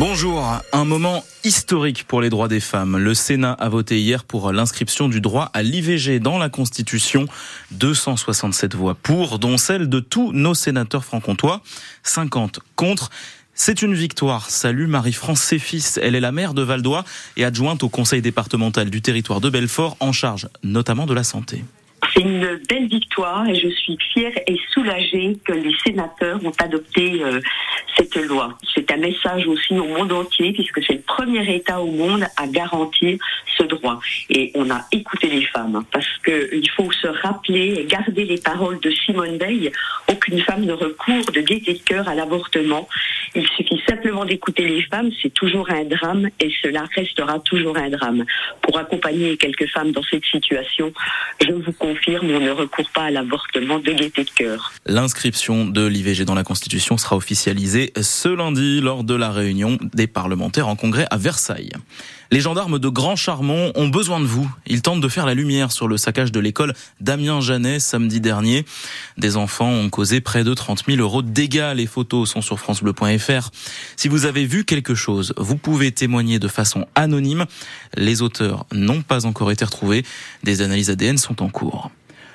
Bonjour, un moment historique pour les droits des femmes. Le Sénat a voté hier pour l'inscription du droit à l'IVG dans la Constitution. 267 voix pour, dont celle de tous nos sénateurs franc-comtois, 50 contre. C'est une victoire. Salut Marie-France Séfis. Elle est la maire de Valdois et adjointe au conseil départemental du territoire de Belfort en charge notamment de la santé. C'est une belle victoire et je suis fière et soulagée que les sénateurs ont adopté euh, cette loi. C'est un message aussi au monde entier puisque c'est le premier État au monde à garantir ce droit. Et on a écouté les femmes parce qu'il faut se rappeler et garder les paroles de Simone Veil. Aucune femme ne recourt de gaieté de cœur à l'avortement. Simplement d'écouter les femmes, c'est toujours un drame et cela restera toujours un drame. Pour accompagner quelques femmes dans cette situation, je vous confirme, on ne recourt pas à l'avortement de gaieté de cœur. L'inscription de l'IVG dans la Constitution sera officialisée ce lundi lors de la réunion des parlementaires en congrès à Versailles. Les gendarmes de Grand Charmont ont besoin de vous. Ils tentent de faire la lumière sur le saccage de l'école Damien Janet samedi dernier. Des enfants ont causé près de 30 000 euros de dégâts. Les photos sont sur francebleu.fr. Si vous avez vu quelque chose, vous pouvez témoigner de façon anonyme. Les auteurs n'ont pas encore été retrouvés. Des analyses ADN sont en cours.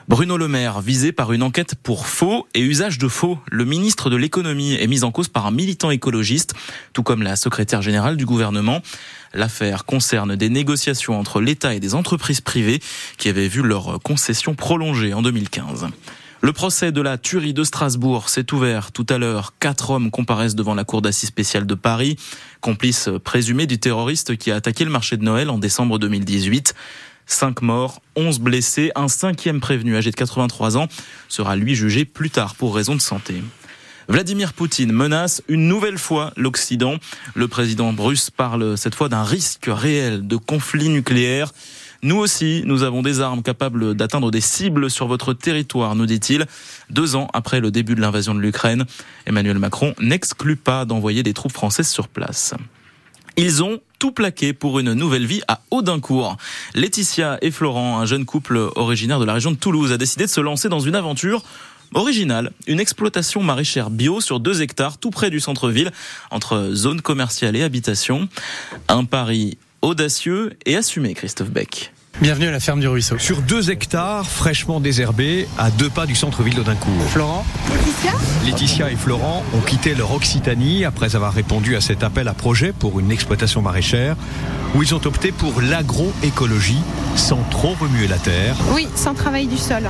Bruno Le Maire, visé par une enquête pour faux et usage de faux. Le ministre de l'économie est mis en cause par un militant écologiste, tout comme la secrétaire générale du gouvernement. L'affaire concerne des négociations entre l'État et des entreprises privées qui avaient vu leur concession prolongée en 2015. Le procès de la tuerie de Strasbourg s'est ouvert tout à l'heure. Quatre hommes comparaissent devant la cour d'assises spéciale de Paris, complices présumés du terroriste qui a attaqué le marché de Noël en décembre 2018. Cinq morts, 11 blessés, un cinquième prévenu âgé de 83 ans sera lui jugé plus tard pour raison de santé. Vladimir Poutine menace une nouvelle fois l'Occident. Le président russe parle cette fois d'un risque réel de conflit nucléaire. Nous aussi, nous avons des armes capables d'atteindre des cibles sur votre territoire, nous dit-il. Deux ans après le début de l'invasion de l'Ukraine, Emmanuel Macron n'exclut pas d'envoyer des troupes françaises sur place. Ils ont tout plaqué pour une nouvelle vie à Audincourt. Laetitia et Florent, un jeune couple originaire de la région de Toulouse, a décidé de se lancer dans une aventure originale, une exploitation maraîchère bio sur deux hectares tout près du centre-ville, entre zone commerciale et habitation. Un pari audacieux et assumé, Christophe Beck. Bienvenue à la ferme du Ruisseau. Sur deux hectares fraîchement désherbés, à deux pas du centre-ville d'Audincourt. Florent Laetitia Laetitia et Florent ont quitté leur Occitanie après avoir répondu à cet appel à projet pour une exploitation maraîchère où ils ont opté pour l'agroécologie sans trop remuer la terre. Oui, sans travail du sol.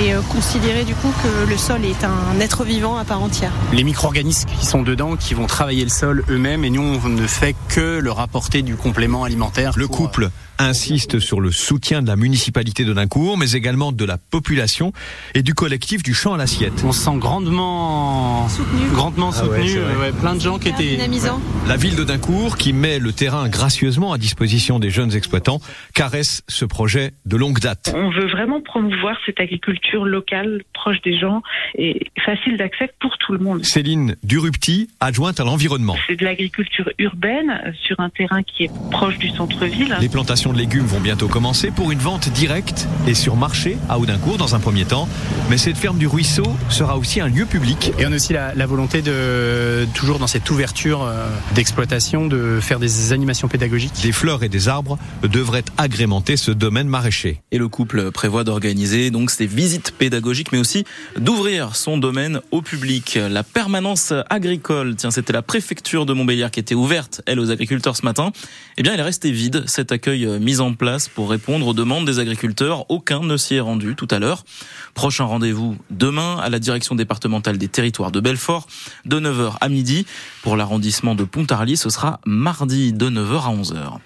Et euh, considérer du coup que le sol est un être vivant à part entière. Les micro-organismes qui sont dedans, qui vont travailler le sol eux-mêmes et nous on ne fait que leur apporter du complément alimentaire. Le pour, couple insiste sur le soutien de la municipalité d'Audincourt, mais également de la population et du collectif du champ à l'assiette. On se sent grandement Soutenu. grandement Ah soutenu. ouais, plein de gens qui étaient dynamisant. La ville d'Audincourt, qui met le terrain gracieusement à disposition des jeunes exploitants, caresse ce projet de longue date. On veut vraiment promouvoir cette agriculture locale, proche des gens et facile d'accès pour tout le monde. Céline Durupti, adjointe à l'environnement. C'est de l'agriculture urbaine sur un terrain qui est proche du centre-ville. Les plantations de légumes vont bientôt commencer pour une vente directe et sur marché à Audincourt dans un premier temps. Mais cette ferme du ruisseau sera aussi un lieu public. Et on a aussi la, la volonté de, toujours dans cette ouverture euh, d'exploitation, de faire des animations pédagogiques. Des fleurs et des arbres devraient agrémenter ce domaine maraîcher. Et le couple prévoit d'organiser donc ces visites pédagogiques, mais aussi d'ouvrir son domaine au public. La permanence agricole, tiens, c'était la préfecture de Montbéliard qui était ouverte, elle, aux agriculteurs ce matin. Eh bien, elle est restée vide, cet accueil euh, mis en place pour répondre aux demandes des agriculteurs. Aucun ne s'y est rendu tout à l'heure. Prochain rendez-vous demain à la direction départementale des territoires de Belfort, de 9h à midi. Pour l'arrondissement de Pontarlier, ce sera mardi de 9h à 11h.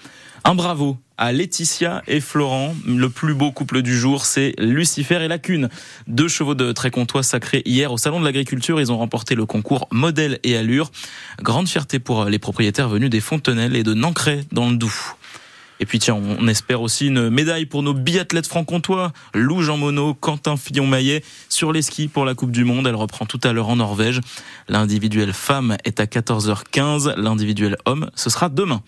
Un bravo à Laetitia et Florent. Le plus beau couple du jour, c'est Lucifer et Lacune. Deux chevaux de Trécontois sacrés hier au Salon de l'Agriculture. Ils ont remporté le concours Modèle et Allure. Grande fierté pour les propriétaires venus des Fontenelles et de Nancray dans le Doubs. Et puis tiens, on espère aussi une médaille pour nos biathlètes franc-comtois, Lou Jean Monod, Quentin Fillon-Maillet, sur les skis pour la Coupe du Monde. Elle reprend tout à l'heure en Norvège. L'individuel femme est à 14h15, l'individuel homme, ce sera demain.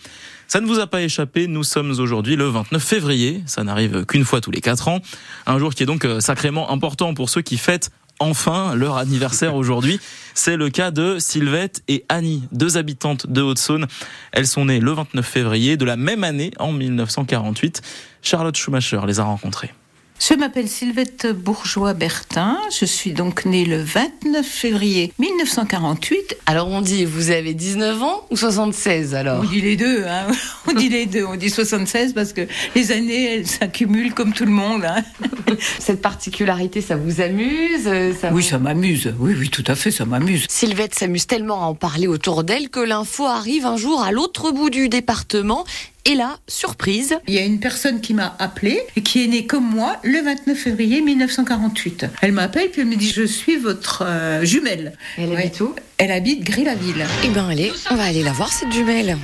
Ça ne vous a pas échappé, nous sommes aujourd'hui le 29 février, ça n'arrive qu'une fois tous les quatre ans. Un jour qui est donc sacrément important pour ceux qui fêtent enfin leur anniversaire aujourd'hui. C'est le cas de Sylvette et Annie, deux habitantes de Haute-Saône. Elles sont nées le 29 février de la même année, en 1948. Charlotte Schumacher les a rencontrées. Je m'appelle Sylvette Bourgeois-Bertin. Je suis donc née le 29 février 1948. Alors on dit, vous avez 19 ans ou 76 alors? On dit les deux, hein. On dit les deux. On dit 76 parce que les années, elles s'accumulent comme tout le monde. Hein. Cette particularité, ça vous amuse ça Oui, ça m'amuse. Oui, oui, tout à fait, ça m'amuse. Sylvette s'amuse tellement à en parler autour d'elle que l'info arrive un jour à l'autre bout du département et là, surprise. Il y a une personne qui m'a appelée et qui est née comme moi le 29 février 1948. Elle m'appelle puis elle me dit Je suis votre euh, jumelle. elle habite où? Elle habite Gré-la-Ville. Eh bien, allez, on va aller la voir, cette jumelle.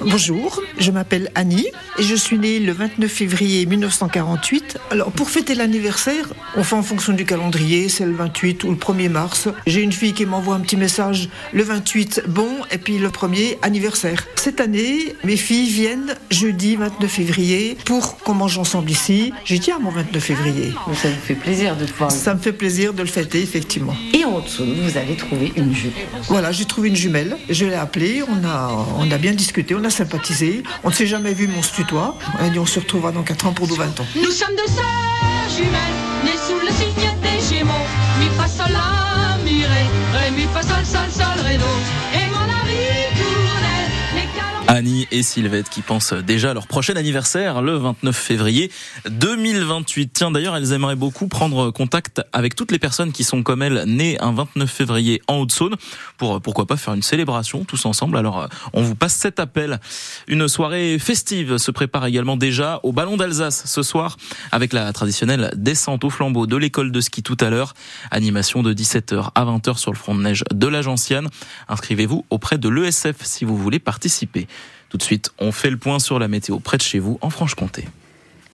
Bonjour, je m'appelle Annie et je suis née le 29 février 1948. Alors pour fêter l'anniversaire, on fait en fonction du calendrier, c'est le 28 ou le 1er mars. J'ai une fille qui m'envoie un petit message le 28 bon et puis le 1er anniversaire. Cette année, mes filles viennent jeudi 29 février pour qu'on mange ensemble ici. J'ai dit à mon 29 février. Ça me fait plaisir de pouvoir. Ça me fait plaisir de le fêter effectivement. Et en dessous, vous avez trouvé une jumelle. Voilà, j'ai trouvé une jumelle. Je l'ai appelée, on a, on a bien discuté, on a sympathisé. On ne s'est jamais vu, mais on se tutoie. On on se retrouvera dans 4 ans pour nos 20 ans. Nous sommes deux sœurs jumelles, nées sous le signe des Gémeaux. Mi fa et Sylvette qui pensent déjà à leur prochain anniversaire le 29 février 2028. Tiens, d'ailleurs, elles aimeraient beaucoup prendre contact avec toutes les personnes qui sont comme elles nées un 29 février en Haute-Saône pour pourquoi pas faire une célébration tous ensemble. Alors, on vous passe cet appel. Une soirée festive se prépare également déjà au Ballon d'Alsace ce soir avec la traditionnelle descente au flambeau de l'école de ski tout à l'heure. Animation de 17h à 20h sur le front de neige de la Gentiane. Inscrivez-vous auprès de l'ESF si vous voulez participer. Tout de suite, on fait le point sur la météo près de chez vous en Franche-Comté.